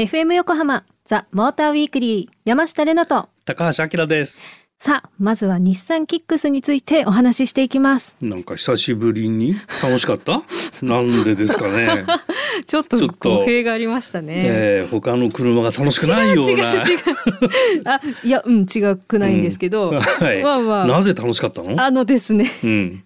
FM 横浜ザ・モーターウィークリー山下れなと。高橋明です。さあまずは日産キックスについてお話ししていきます。なんか久しぶりに？楽しかった？なんでですかね ちょっと語弊がありましたね、えー、他の車が楽しくないような。あいやうん違くないんですけど、うん。はい、まあまあ。なぜ楽しかったの？あのですね、うん。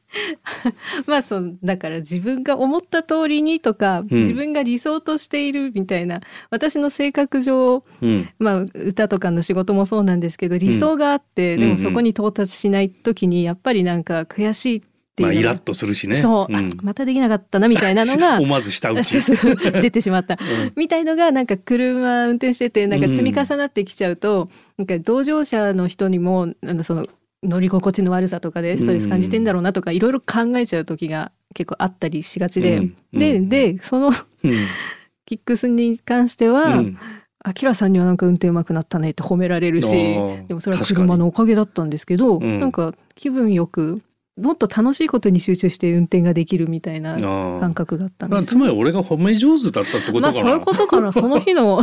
まあそうだから自分が思った通りにとか、うん、自分が理想としているみたいな私の性格上、うん、まあ歌とかの仕事もそうなんですけど理想があって、うん、でもそこに到達しない時にやっぱりなんか悔しいっていうまあ、イラッとするしね。そう、うん、またできなかったなみたいなのが 思わず下打ち。出てしまった、うん、みたいのがなんか車運転しててなんか積み重なってきちゃうと、うん、なんか同乗者の人にもあのその乗り心地の悪さとかでストレス感じてんだろうなとかいろいろ考えちゃう時が結構あったりしがちで、ででそのキックスに関しては、あきらさんにはなんか運転うまくなったねって褒められるしでもそれは車のおかげだったんですけど、うん、なんか気分よくもっと楽しいことに集中して運転ができるみたいな感覚があったんです、つまり俺が褒め上手だったってことかな。まあそういうことかな。その日の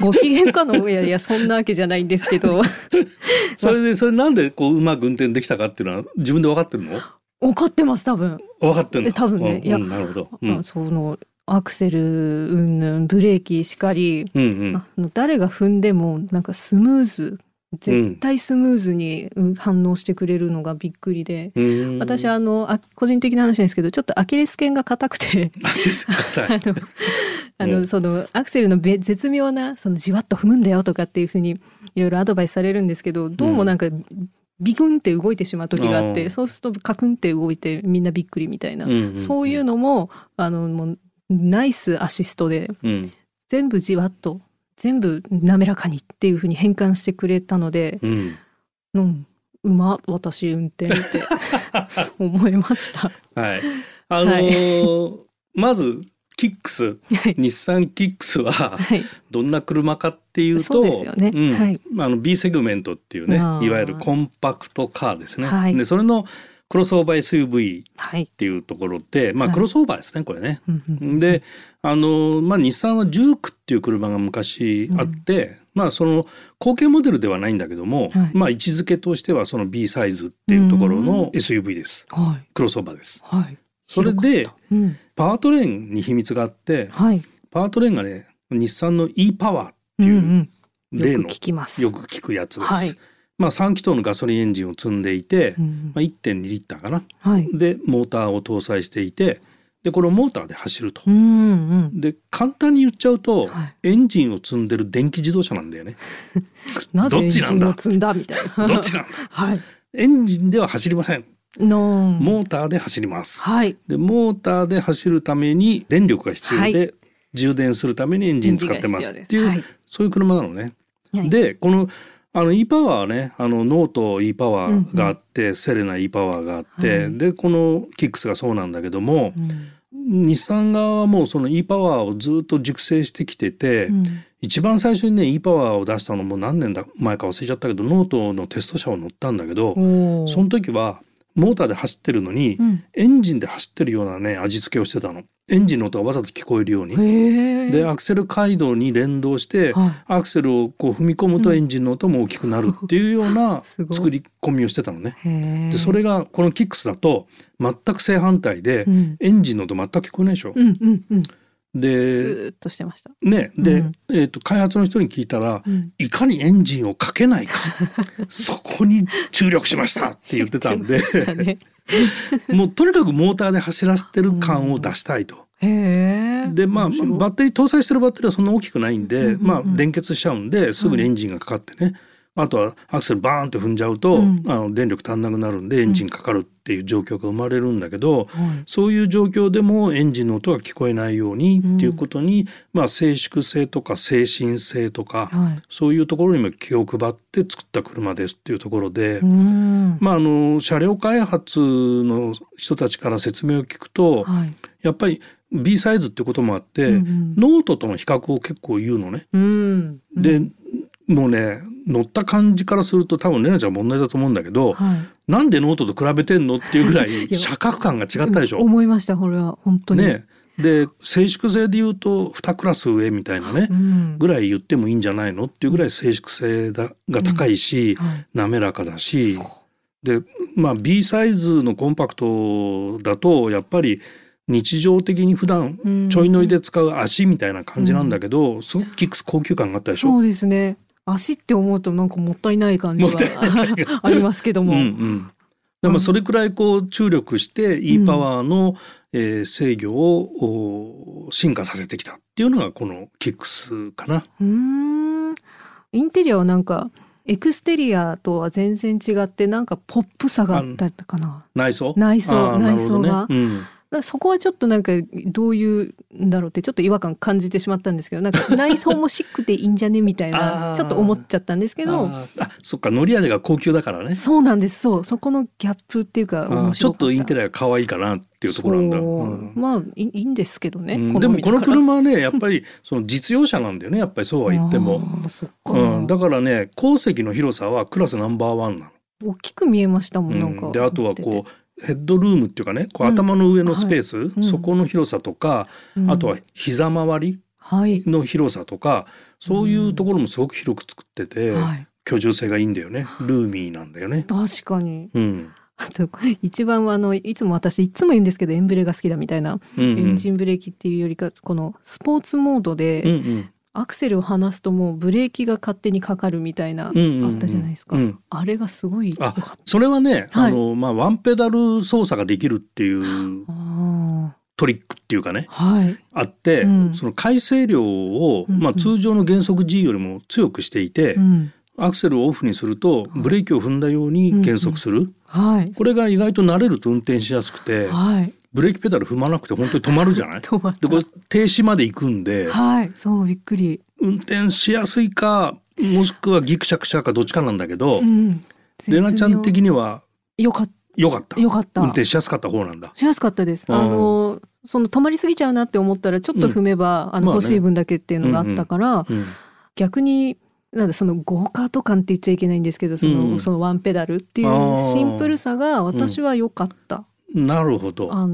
ご機嫌かのいやいやそんなわけじゃないんですけど。それでそれなんでこううまく運転できたかっていうのは自分で分かってるの？分かってます多分。分かってる多分ね。いや、なるほど。うん、そのアクセルうんぬんブレーキしかり、うんうん、誰が踏んでもなんかスムーズ絶対スムーズに反応してくれるのがびっくりで、うん、私あのあ個人的な話ですけどちょっとアキレス腱が硬くて。あのそのアクセルの絶妙なそのじわっと踏むんだよとかっていうふうにいろいろアドバイスされるんですけどどうもなんか、ビクンって動いてしまう時があってそうするとカクンって動いてみんなびっくりみたいな、うんうんうん、そういうのもあのもうナイスアシストで、うん、全部じわっと全部滑らかにっていうふうに変換してくれたので、うん、うん、うま私運転って 思いました。はい、あのーはい、まずキックス、日産キックスはどんな車かっていうと、ね。うん、はい、あの B セグメントっていうねいわゆるコンパクトカーですね。はい、でそれのクロスオーバー SUV っていうところで、はい、まあクロスオーバーですねこれね。であの、まあ、日産はジュークっていう車が昔あって、うん、まあその後継モデルではないんだけども、はい、まあ位置づけとしてはその B サイズっていうところの SUV です。はい、クロスオーバーです。はい、それで、うん、パワートレーンに秘密があって、はい、パワートレーンがね日産の e パワーっていう例の、うん。うん、よく聞くやつです。はいまあ、3気筒のガソリンエンジンを積んでいて、うん、まあ、1.2リッターかな、はい、でモーターを搭載していてでこれをモーターで走ると。うんうん、で簡単に言っちゃうと、はい、エンジンを積んでる電気自動車なんだよね。なぜエンジンを積んだみたいな。どっちなんだ、はい、エンジンでは走りません。モーターで走ります、はい、でモーターで走るために電力が必要で、はい、充電するためにエンジン使ってますっていう、はい、そういう車なのね。でこのあの e パワーはね。あのノート e パワーがあって、うんうん、セレナ e パワーがあって、はい、でこのキックスがそうなんだけども、うん、日産側はもうその e パワーをずっと熟成してきてて、うん、一番最初にね e パワーを出したのも何年だ前か忘れちゃったけどノートのテスト車を乗ったんだけどその時はモーターで走ってるのに、うん、エンジンで走ってるようなね味付けをしてたの。エンジンの音がわざと聞こえるように。でアクセル開度に連動して、はい、アクセルをこう踏み込むとエンジンの音も大きくなるっていうような 作り込みをしてたのね。でそれがこのキックスだと全く正反対で、うん、エンジンの音全く聞こえないでしょ。うんうんうんでスーッとしてました。ねで、うん、えーと、開発の人に聞いたら、うん、いかにエンジンをかけないか そこに注力しましたって言ってたんで。ね、もうとにかくモーターで走らせてる感を出したいと。でまあバッテリー搭載してるバッテリーはそんな大きくないんで、うんうんうん、まあ電結しちゃうんですぐにエンジンがかかってね、あとはアクセルバーンって踏んじゃうと、うん、あの電力足んなくなるんでエンジンかかるっていう状況が生まれるんだけど、うん、そういう状況でもエンジンの音が聞こえないようにっていうことに、うん、まあ静粛性とか制振性とか、はい、そういうところにも気を配って作った車ですっていうところで、まああの車両開発の人たちから説明を聞くと、はい、やっぱり B サイズってこともあって、うんうん、ノートとの比較を結構言うのね。でもうね乗った感じからすると多分レナちゃん問題だと思うんだけど、はい、なんでノートと比べてんのっていうぐらい 車格感が違ったでしょ？思いましたこれは本当に。ね。で静粛性で言うと2クラス上みたいなね、うん、ぐらい言ってもいいんじゃないのっていうぐらい静粛性が高いし、うん。はい、滑らかだしでまあ B サイズのコンパクトだとやっぱり日常的に普段ちょい乗りで使う足みたいな感じなんだけど、うん、すごくキックス高級感があったでしょ？そうですね足って思うとなんかもったいない感じがありますけども。うんうん。でもそれくらいこう注力して E パワーの、えー、制御を進化させてきたっていうのがこのキックスかな。うん。インテリアはなんかエクステリアとは全然違ってなんかポップさがあったかな。内装？内装内装が、ねうん、そこはちょっとなんかどういうんだろうってちょっと違和感感じてしまったんですけどなんか 内装もシックでいいんじゃねみたいなちょっと思っちゃったんですけど。あそっかのり味が高級だからね。そうなんです。そう。そこのギャップっていうかちょっとインテリア可愛いかなっていうところなんだ、う。ん、まあいいんですけどね、うん、でもこの車はねやっぱりその実用車なんだよねやっぱりそうは言っても、うん、だからね後席の広さはクラスナンバーワンなの。大きく見えましたもんなんか、であとはこうヘッドルームっていうかねこう頭の上のスペース、うん。はい、そこの広さとか、うん、あとは膝周りの広さとか、はい、そういうところもすごく広く作ってて、はい、居住性がいいんだよね。ルーミーなんだよね。確かに、うん。あと一番はあのいつも私いつも言うんですけどエンブレが好きだみたいな、うんうん、エンジンブレーキっていうよりかこのスポーツモードで、うんうん、アクセルを離すともうブレーキが勝手にかかるみたいな、あったじゃないですか、うん、あれがすごいあそれはね、はい、あのまあワンペダル操作ができるっていうトリックっていうかね、はい、あって、うん、その回生量を、まあ、通常の減速 G よりも強くしていて、うん、アクセルをオフにするとブレーキを踏んだように減速する、はい、これが意外と慣れると運転しやすくて、はい、ブレーキペダル踏まなくて本当に止まるじゃない？でこれ停止まで行くんで、はい、そうびっくり。運転しやすいかもしくはギクシャクシャかどっちかなんだけど、うん、レナちゃん的にはよかった。よかった。よかった。運転しやすかった方なんだ。しやすかったです。あのその止まりすぎちゃうなって思ったらちょっと踏めば、うん、あの欲しい分だけっていうのがあったから、逆になんだそのゴーカート感って言っちゃいけないんですけどそのうん、そのワンペダルっていうシンプルさが私は良かった。うん、なるほど。あ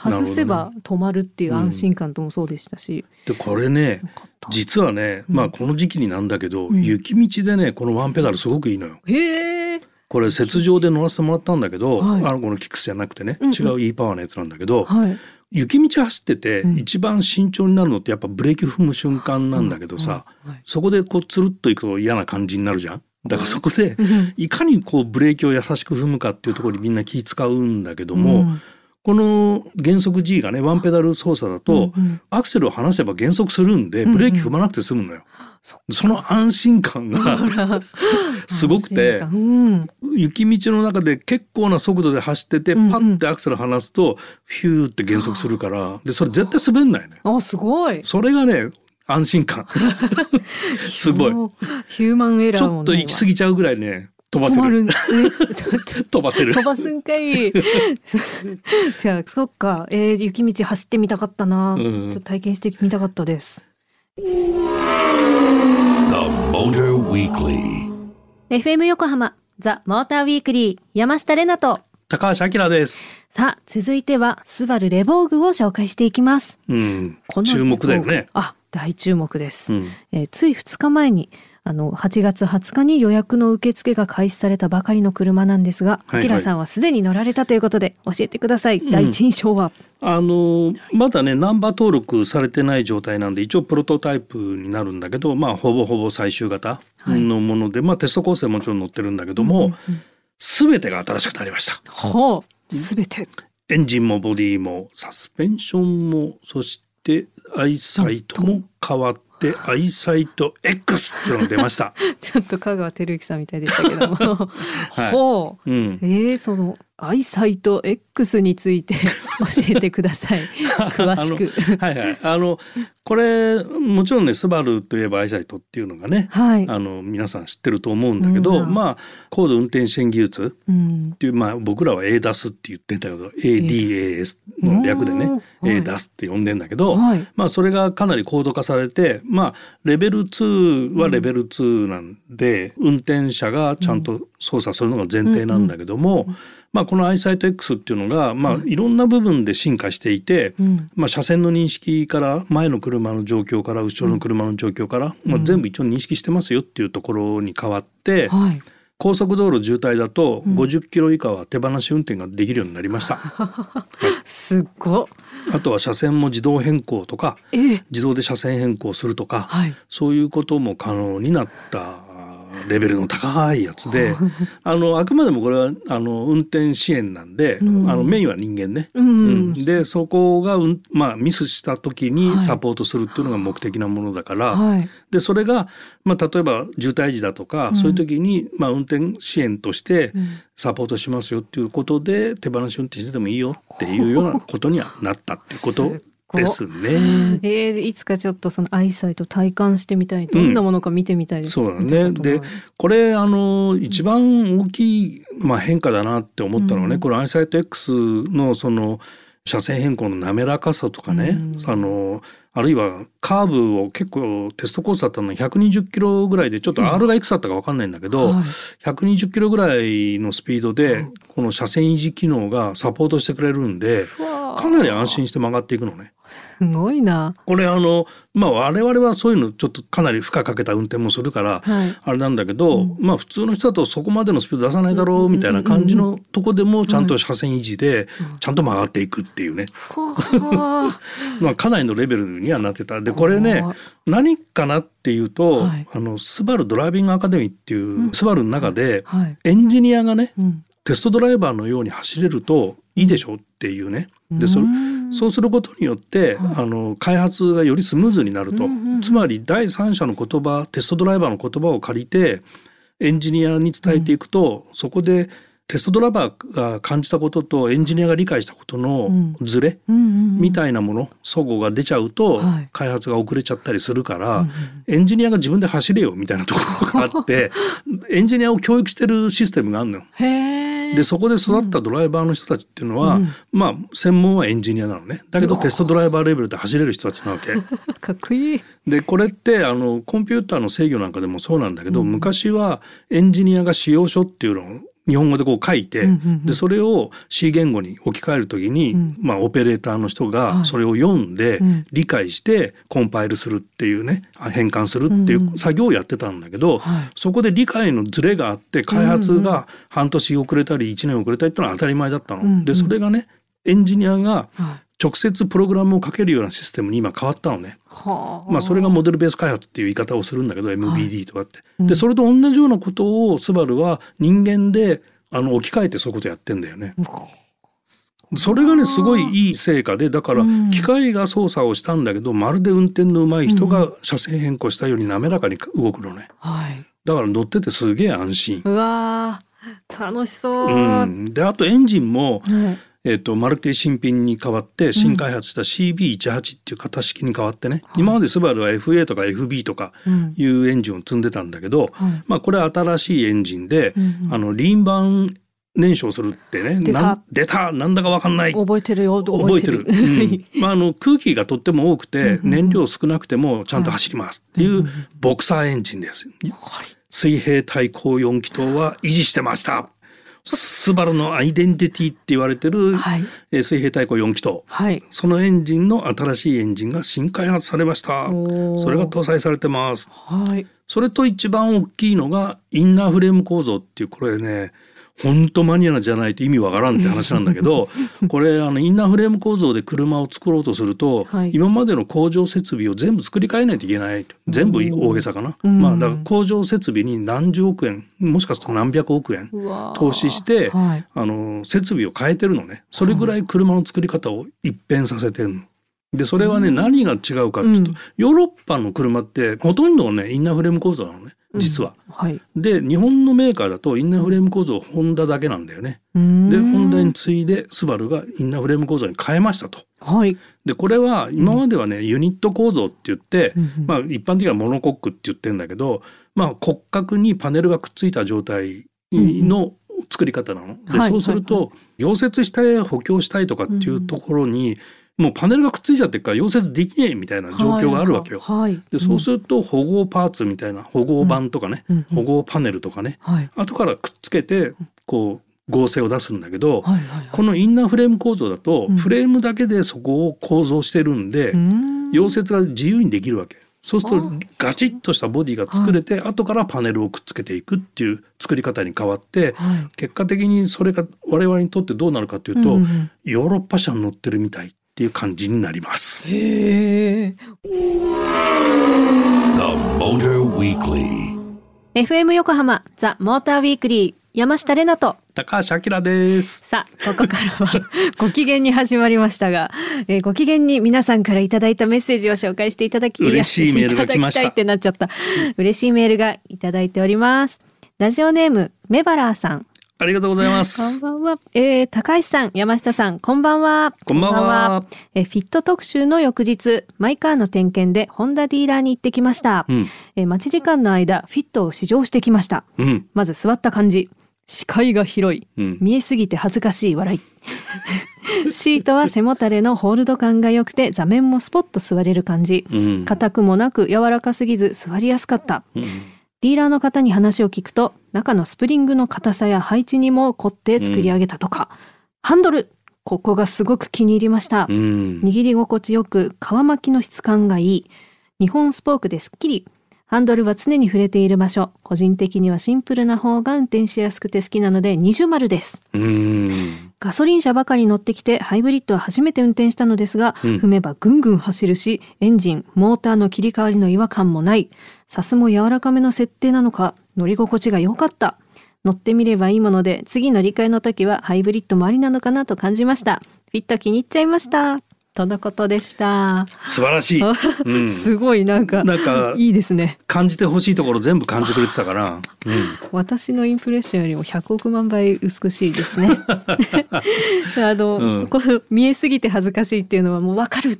外せば止まるっていう安心感ともそうでしたし。でこれね実はね、まあこの時期になんだけど、雪道でねこのワンペダルすごくいいのよ。へえ。これ雪上で乗らせてもらったんだけど、はい、あのこのキックスじゃなくてね、違う E パワーのやつなんだけど、はい、雪道走ってて一番慎重になるのってやっぱブレーキ踏む瞬間なんだけどさ、そこでこうつるっといくと嫌な感じになるじゃん。だからそこでいかにこうブレーキを優しく踏むかっていうところにみんな気使うんだけども、うん、この減速 G がねワンペダル操作だと、うんうん、アクセルを離せば減速するんでブレーキ踏まなくて済むのよ。うんうん、その安心感が すごくて、うん、雪道の中で結構な速度で走ってて、パッてアクセル離すとヒューって減速するからでそれ絶対滑んないね。あすごい。それがね安心感 すごいヒューマンエラーちょっと行き過ぎちゃうぐらいね飛ばせる。飛ばせる。飛ばすんかい。じゃあ、そっか。えー、雪道走ってみたかったな。うん、ちょっと体験してみたかったです。FM 横浜ザ・モーターウィークリー山下れなと高橋明です。さあ、続いてはスバルレボーグを紹介していきます。うん、注目だよね。あ、大注目です。うん、えー、つい2日前にあの8月20日に予約の受付が開始されたばかりの車なんですが、はいはい、アキラさんはすでに乗られたということで教えてください。第一印象は、うん、あのまだねナンバー登録されてない状態なんで一応プロトタイプになるんだけど、まあほぼほぼ最終型のもので、はい、まあテスト構成もちろん載ってるんだけども、す、べ、てが新しくなりました。はあ、すべて。エンジンもボディもサスペンションもそしてアイサイトも変わっでアイサイト X っていうのが出ました。ちょっと香川照之さんみたいでしたけども、はい、ほう、うん、えー、そのアイサイト X について 教えてください。詳しく。はいはい。あのこれもちろんねスバルといえばアイサイトっていうのがね、はい、あの皆さん知ってると思うんだけど、うん、まあ高度運転支援技術っていう、まあ僕らは ADAS って言ってんだけど ADAS の略でね、ADAS って呼んでんだけど、はい、まあそれがかなり高度化されてまあレベル2はレベル2なんで、運転者がちゃんと操作するのが前提なんだけども、まあ、このアイサイト X っていうのが、まあ、いろんな部分で進化していて、うん、まあ、車線の認識から前の車の状況から後ろの車の状況から、まあ、全部一応認識してますよっていうところに変わって、はい。高速道路渋滞だと50キロ以下は手放し運転ができるようになりました。はい、すご。あとは車線も自動変更とか、自動で車線変更するとか、はい、そういうことも可能になったレベルの高いやつで あのあくまでもこれはあの運転支援なんで、うん、あのメインは人間ね。うん、うん、でそこが、うんまあ、ミスした時にサポートするっていうのが目的なものだから、はい、でそれが、まあ、例えば渋滞時だとか、そういう時に、まあ、運転支援としてサポートしますよっていうことで手放し運転しててもいいよっていうようなことにはなったっていうことですね。えー、いつかちょっとそのアイサイト体感してみたい。どんなものか見てみたいです、うん、そうだね。で、これあの一番大きいまあ変化だなって思ったのはね、うん、これアイサイト X のその車線変更の滑らかさとかね、うん、あのあるいはカーブを結構テストコースだったの120キロぐらいでちょっと R がいくつだったか分かんないんだけど、うんはい、120キロぐらいのスピードでこの車線維持機能がサポートしてくれるんでかなり安心して曲がっていくのね。すごいな。これあのまあ我々はそういうのちょっとかなり負荷かけた運転もするから、あれなんだけど、うん、まあ普通の人だとそこまでのスピード出さないだろうみたいな感じのとこでもちゃんと車線維持でちゃんと曲がっていくっていうね。まあかなりのレベルにはなってた。でこれね何かなっていうと、はい、あのスバルドライビングアカデミーっていう、うん、スバルの中で、エンジニアがね、うん、テストドライバーのように走れるといいでしょっていうね。でそそうすることによって、あの開発がよりスムーズになると、つまり第三者の言葉テストドライバーの言葉を借りてエンジニアに伝えていくと、そこでテストドライバーが感じたこととエンジニアが理解したことのズレみたいなもの齟齬が出ちゃうと開発が遅れちゃったりするから、エンジニアが自分で走れよみたいなところがあって エンジニアを教育してるシステムがあるのよ。でそこで育ったドライバーの人たちっていうのは、うん、まあ専門はエンジニアなのね。だけどテストドライバーレベルで走れる人たちなわけ。かっこいい。でこれってあのコンピューターの制御なんかでもそうなんだけど、うん、昔はエンジニアが使用書っていうのを日本語でこう書いて、でそれを C 言語に置き換えるときに、うん、まあオペレーターの人がそれを読んで、理解してコンパイルするっていうね変換するっていう作業をやってたんだけど、そこで理解のズレがあって開発が半年遅れたり1年遅れたりっていうのは当たり前だったの。でそれがねエンジニアが直接プログラムをかけるようなシステムに今変わったのね。まあそれがモデルベース開発っていう言い方をするんだけど MBD とかって。はい、でそれと同じようなことをスバルは人間であの置き換えてそういうことやってんだよね。それがねすごいいい成果でだから機械が操作をしたんだけど、まるで運転の上手い人が車線変更したように滑らかに動くのね。はい、だから乗っててすげえ安心。うわ楽しそう。うん、であとエンジンも、はいえーと、まるっきり新品に変わって新開発した CB18 っていう型式に変わってね、うん、今までスバルは FA とか FB とかいうエンジンを積んでたんだけど、うん、まあこれは新しいエンジンで、うん、あのリンバン燃焼するってね出た。出た。なんだかわかんない。覚えてるよ。覚えてる。うん、まああの空気がとっても多くて燃料少なくてもちゃんと走りますっていうボクサーエンジンです、はい、水平対向4気筒は維持してましたスバルのアイデンティティって言われてる、はい、水平対向4気筒、はい、そのエンジンの新しいエンジンが新開発されました。それが搭載されてます、はい、それと一番大きいのがインナーフレーム構造っていうこれね本当マニアじゃないと意味わからんって話なんだけど これあのインナーフレーム構造で車を作ろうとすると、はい、今までの工場設備を全部作り変えないと。いけない全部大げさかな、まあだから工場設備に何十億円もしかすると何百億円投資して、はい、あの設備を変えてるのね。それぐらい車の作り方を一変させてるの。でそれはね、何が違うかっていうと、ヨーロッパの車ってほとんどねインナーフレーム構造なのね。実は。うんはい、で日本のメーカーだとインナーフレーム構造ホンダだけなんだよね。でホンダに次いでスバルがインナーフレーム構造に変えましたと。はい、でこれは今まではね、ユニット構造って言って、うん、まあ、一般的にはモノコックって言ってんだけど、まあ、骨格にパネルがくっついた状態の作り方なの。でそうすると、溶接したい補強したいとかっていうところに、もうパネルがくっついちゃってるから溶接できねえみたいな状況があるわけよ。はい。はい、でそうすると保護パーツみたいな保護板とかね、うん、保護パネルとかね、はい、後からくっつけてこう合成を出すんだけど、はいはいはい、このインナーフレーム構造だと、フレームだけでそこを構造してるんで、うん、溶接が自由にできるわけ。そうするとガチッとしたボディが作れて、後からパネルをくっつけていくっていう作り方に変わって、はい、結果的にそれが我々にとってどうなるかというと、うん、ヨーロッパ車に乗ってるみたいっていう感じになります。へえ。FM 横浜ザ・モーターウィークリー山下れなと。高橋明です。さあここからは ご機嫌に始まりましたが、えー、ご機嫌に皆さんからいただいたメッセージを紹介していただき嬉しいメールが来ました。ってなっちゃった。嬉しいメールがいただいております。ラジオネームメバラーさんありがとうございます。こんばんは。えー、高橋さん、山下さん、こんばんは。こんばんは。えー、フィット特集の翌日、マイカーの点検でホンダディーラーに行ってきました。うん、えー、待ち時間の間、フィットを試乗してきました。うん、まず座った感じ。視界が広い、うん、見えすぎて恥ずかしい笑い シートは背もたれのホールド感が良くて座面もスポッと座れる感じ硬、うん、くもなく柔らかすぎず座りやすかった、うん、ディーラーの方に話を聞くと中のスプリングの硬さや配置にも凝って作り上げたとか、ハンドルここがすごく気に入りました、握り心地よく皮巻きの質感がいい。日本スポークですっきりハンドルは常に触れている場所。個人的にはシンプルな方が運転しやすくて好きなので二重丸です。ガソリン車ばかり乗ってきてハイブリッドは初めて運転したのですが、うん、踏めばぐんぐん走るし、エンジン、モーターの切り替わりの違和感もない。サスも柔らかめの設定なのか、乗り心地が良かった。乗ってみればいいもので、次乗り換えの時はハイブリッドもありなのかなと感じました。フィット気に入っちゃいました。とのことでした。素晴らしい。うん、すごいなんかなんかいいですね。感じてほしいところ全部感じてくれてたから、うん、私のインプレッションよりも100億万倍美しいですね。あの、うん、この見えすぎて恥ずかしいっていうのはもうわかる。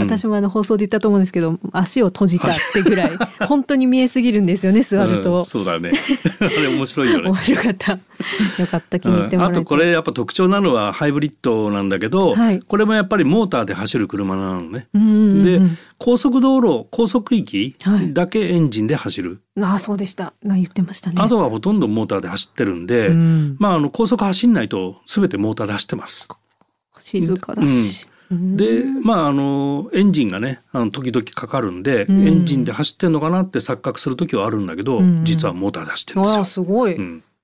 私もあの放送で言ったと思うんですけど、足を閉じたってぐらい本当に見えすぎるんですよね座ると。そうだね。あれ面白いよね。面白かった。よかった気に入ってもらえて、あとこれやっぱ特徴なのはハイブリッドなんだけど、はい、これもやっぱりモーターで走る車なのね。で高速道路高速域だけエンジンで走る。はい、ああそうでした言ってましたね。あとはほとんどモーターで走ってるんで、うん、まああの高速走んないとすべてモーターで走ってます。静かだし。うん、でまああのエンジンがねあの時々かかるんで、うん、エンジンで走ってんのかなって錯覚する時はあるんだけど、うん、実はモーターで走ってるんですよ。すごい、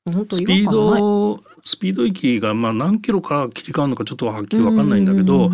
スピードスピード域がまあ何キロか切り替わるのかちょっとはっきり分かんないんだけど、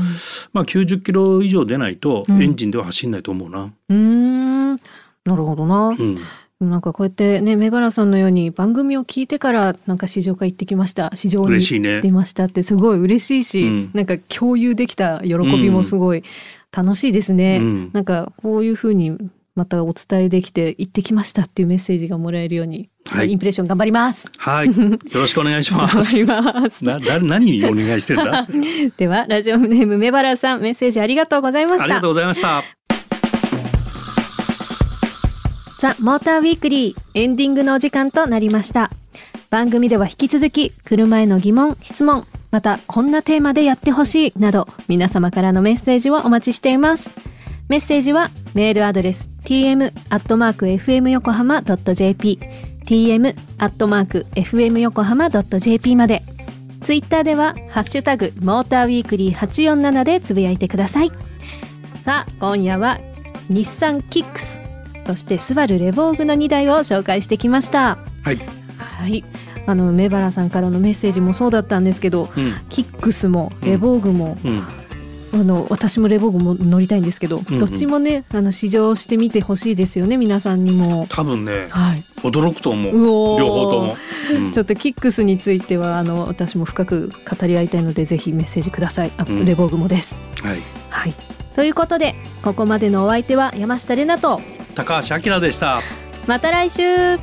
まあ、90キロ以上出ないとエンジンでは走んないと思うな。うんなるほどな。うんなんかこうやってね、メバラさんのように番組を聞いてからなんか市場会行ってきました。市場に出ましたってすごい嬉しいし、ねなんか共有できた喜びもすごい楽しいですね。うん、なんかこういうふうにまたお伝えできて行ってきましたっていうメッセージがもらえるように、はい、インプレッション頑張ります。はい、よろしくお願いします。ます。な、だ、何お願いしてるんだ？では、ラジオネームメバラさん、メッセージありがとうございました。ありがとうございました。ザ・モーターウィークリーエンディングのお時間となりました。番組では引き続き、車への疑問、質問、またこんなテーマでやってほしいなど、皆様からのメッセージをお待ちしています。メッセージはメールアドレス tm.fm 横浜 .jp tm.fm 横浜 .jp まで。ツイッターではハッシュタグモーターウィークリー847でつぶやいてください。さあ今夜は日産キックスそしてスバルレボーグの2台を紹介してきました。はい、はい、あのメバラさんからのメッセージもそうだったんですけど、うん、キックスもレボーグも、うんうんあの私もレボーグも乗りたいんですけど、うんうん、どっちもねあの試乗してみてほしいですよね皆さんにも。多分ね、はい、驚くと思う。両方とも、うん、ちょっとキックスについてはあの私も深く語り合いたいのでぜひメッセージください。あ、うん、レボーグもです。はい、はい、ということでここまでのお相手は山下玲奈と高橋明でした。また来週